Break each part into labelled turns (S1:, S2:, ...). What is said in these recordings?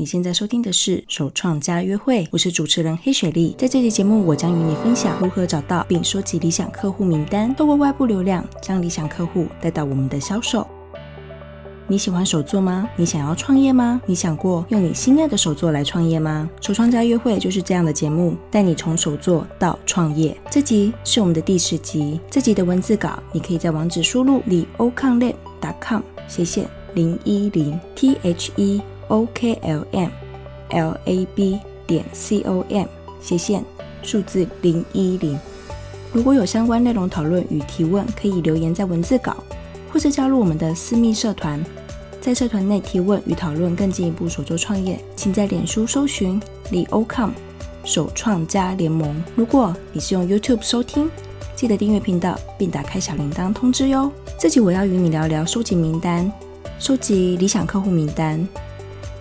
S1: 你现在收听的是首创家约会，我是主持人黑雪莉。在这期节目，我将与你分享如何找到并收集理想客户名单，透过外部流量将理想客户带到我们的销售。你喜欢手作吗？你想要创业吗？你想过用你心爱的手作来创业吗？手创家约会就是这样的节目，带你从手作到创业。这集是我们的第十集，这集的文字稿你可以在网址输入 theoklm.com 斜线零一零 t h e o k l m l a b 点 c o m 斜线数字零一零。如果有相关内容讨论与提问，可以留言在文字稿，或是加入我们的私密社团，在社团内提问与讨论更进一步手作创业，请在脸书搜寻 LEOCOM 手创家联盟。如果你是用 YouTube 收听，记得订阅频道并打开小铃铛通知哟。这集我要与你聊聊收集名单，收集理想客户名单。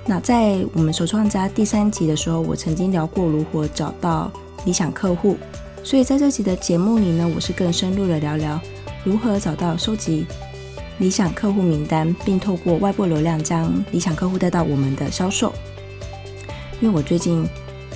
S1: 那在我们首创家第三集的时候，我曾经聊过如何找到理想客户，所以在这集的节目里呢，我是更深入的聊聊如何找到、收集理想客户名单，并透过外部流量将理想客户带到我们的销售。因为我最近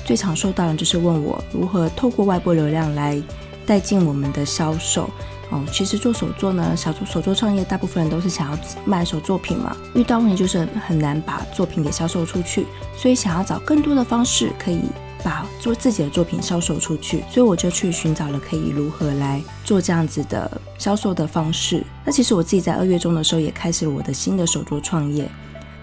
S1: 最常收到的就是问我如何透过外部流量来带进我们的销售。哦，其实做手作呢，小做手作创业，大部分人都是想要卖手作品嘛。遇到问题就是很难把作品给销售出去，所以想要找更多的方式可以把做自己的作品销售出去。所以我就去寻找了可以如何来做这样子的销售的方式。那其实我自己在二月中的时候也开始了我的新的手作创业。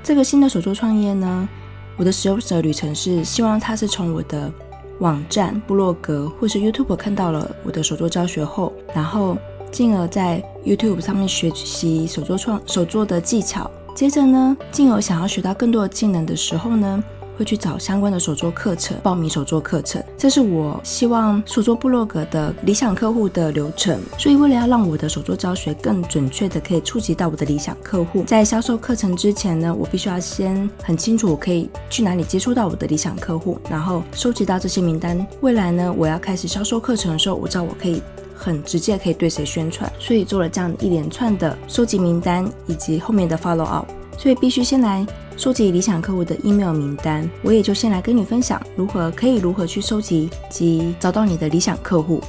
S1: 这个新的手作创业呢，我的使用者旅程是希望它是从我的网站、部落格或是 YouTube 看到了我的手作教学后，然后。进而在 YouTube 上面学习手作创手作的技巧，接着呢，进而想要学到更多的技能的时候呢，会去找相关的手作课程，报名手作课程。这是我希望手作部落格的理想客户的流程。所以，为了要让我的手作教学更准确的可以触及到我的理想客户，在销售课程之前呢，我必须要先很清楚我可以去哪里接触到我的理想客户，然后收集到这些名单。未来呢，我要开始销售课程的时候，我知道我可以。很直接可以对谁宣传，所以做了这样一连串的收集名单以及后面的 follow up，所以必须先来收集理想客户的 email 名单。我也就先来跟你分享如何可以如何去收集及找到你的理想客户。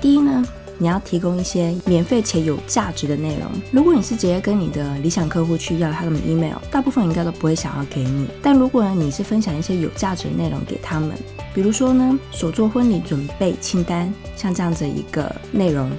S1: 第一呢，你要提供一些免费且有价值的内容。如果你是直接跟你的理想客户去要他们 email，大部分应该都不会想要给你。但如果呢，你是分享一些有价值的内容给他们，比如说呢，手做婚礼准备清单，像这样子一个内容，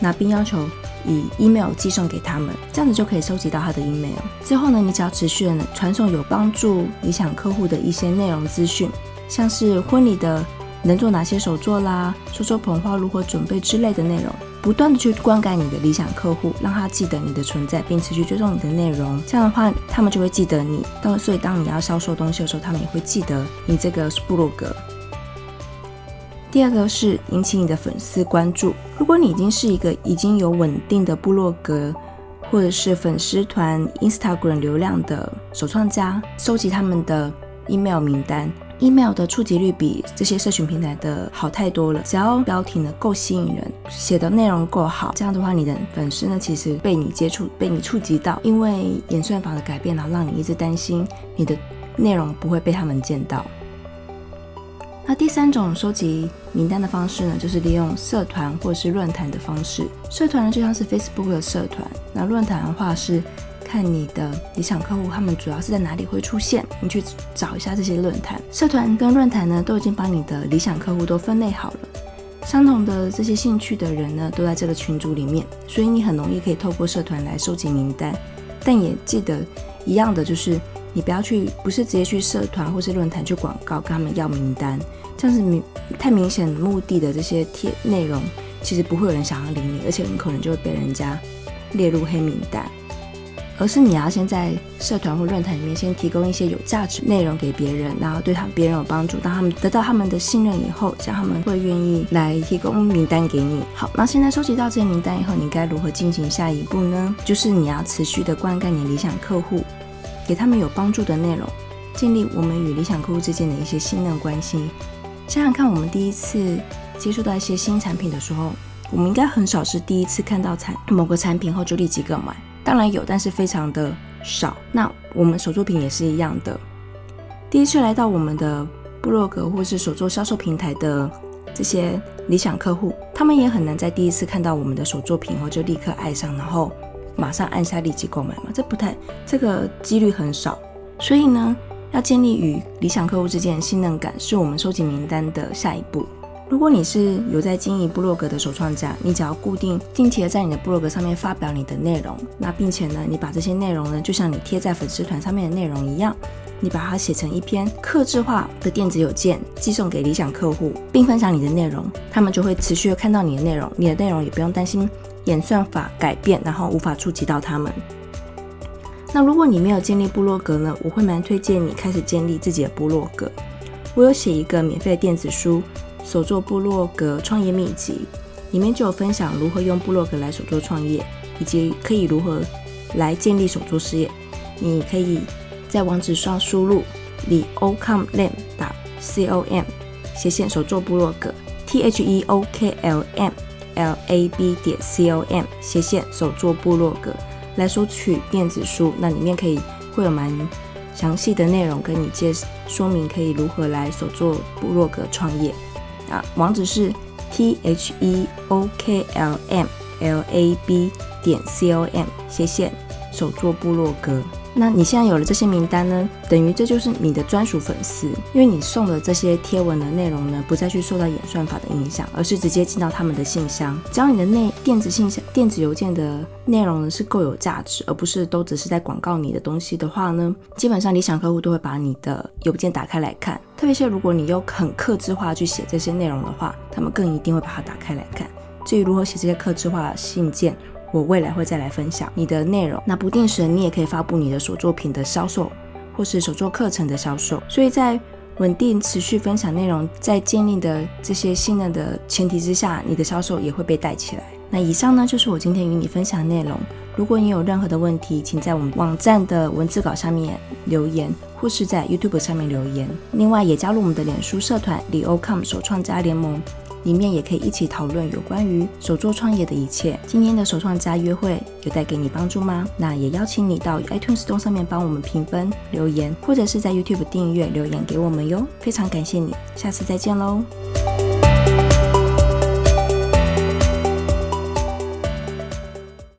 S1: 那并要求以 email 寄送给他们，这样子就可以收集到他的 email。之后呢，你只要持续的传送有帮助理想客户的一些内容资讯，像是婚礼的。能做哪些手作啦？说说捧花如何准备之类的内容，不断的去灌溉你的理想客户，让他记得你的存在，并持续追踪你的内容。这样的话，他们就会记得你。当所以，当你要销售东西的时候，他们也会记得你这个部落格。第二个是引起你的粉丝关注。如果你已经是一个已经有稳定的部落格，或者是粉丝团、Instagram 流量的首创家，收集他们的 email 名单。Email 的触及率比这些社群平台的好太多了。只要标题呢够吸引人，写的内容够好，这样的话，你的粉丝呢其实被你接触、被你触及到，因为演算法的改变，然后让你一直担心你的内容不会被他们见到。那第三种收集名单的方式呢，就是利用社团或者是论坛的方式。社团呢就像是 Facebook 的社团，那论坛的话是。看你的理想客户，他们主要是在哪里会出现？你去找一下这些论坛、社团跟论坛呢，都已经把你的理想客户都分类好了。相同的这些兴趣的人呢，都在这个群组里面，所以你很容易可以透过社团来收集名单。但也记得一样的，就是你不要去，不是直接去社团或是论坛去广告跟他们要名单，这样子明太明显目的的这些贴内容，其实不会有人想要理你，而且很可能就会被人家列入黑名单。而是你要先在社团或论坛里面先提供一些有价值内容给别人，然后对他们别人有帮助，当他们得到他们的信任以后，这样他们会愿意来提供名单给你。好，那现在收集到这些名单以后，你该如何进行下一步呢？就是你要持续的灌溉你理想客户，给他们有帮助的内容，建立我们与理想客户之间的一些信任关系。想想看，我们第一次接触到一些新产品的时候，我们应该很少是第一次看到产某个产品后就立即购买。当然有，但是非常的少。那我们手作品也是一样的。第一次来到我们的部落格或是手作销售平台的这些理想客户，他们也很难在第一次看到我们的手作品后就立刻爱上，然后马上按下立即购买嘛，这不太，这个几率很少。所以呢，要建立与理想客户之间的信任感，是我们收集名单的下一步。如果你是有在经营部落格的首创家，你只要固定定期的在你的部落格上面发表你的内容，那并且呢，你把这些内容呢，就像你贴在粉丝团上面的内容一样。你把它写成一篇客制化的电子邮件，寄送给理想客户，并分享你的内容，他们就会持续的看到你的内容，你的内容也不用担心演算法改变，然后无法触及到他们。那如果你没有建立部落格呢，我会蛮推荐你开始建立自己的部落格。我有写一个免费的电子书《手作部落格创业秘籍》，里面就有分享如何用部落格来手作创业，以及可以如何来建立手作事业。你可以。在网址上输入 theokamlab.com 斜线手作部落格 t h e o k l m l a b 点 c o m 斜线手作部落格来收取电子书，那里面可以会有蛮详细的内容跟你介说明可以如何来手作部落格创业啊，网址是 t h e o k l m l a b 点 c o m 谢谢手作部落格。那你现在有了这些名单呢，等于这就是你的专属粉丝，因为你送的这些贴文的内容呢，不再去受到演算法的影响，而是直接进到他们的信箱。只要你的内电子信箱、电子邮件的内容呢是够有价值，而不是都只是在广告你的东西的话呢，基本上理想客户都会把你的邮件打开来看。特别是如果你又很克制化去写这些内容的话，他们更一定会把它打开来看。至于如何写这些客制化信件，我未来会再来分享你的内容。那不定时你也可以发布你的手作品的销售，或是手作课程的销售。所以在稳定持续分享内容，在建立的这些信任的前提之下，你的销售也会被带起来。那以上呢，就是我今天与你分享的内容。如果你有任何的问题，请在我们网站的文字稿下面留言，或是在 YouTube 上面留言。另外，也加入我们的脸书社团李欧 com 手创家联盟。里面也可以一起讨论有关于手作创业的一切。今天的手创家约会有带给你帮助吗？那也邀请你到 iTunes Store 上面帮我们评分、留言，或者是在 YouTube 订阅留言给我们哟。非常感谢你，下次再见喽。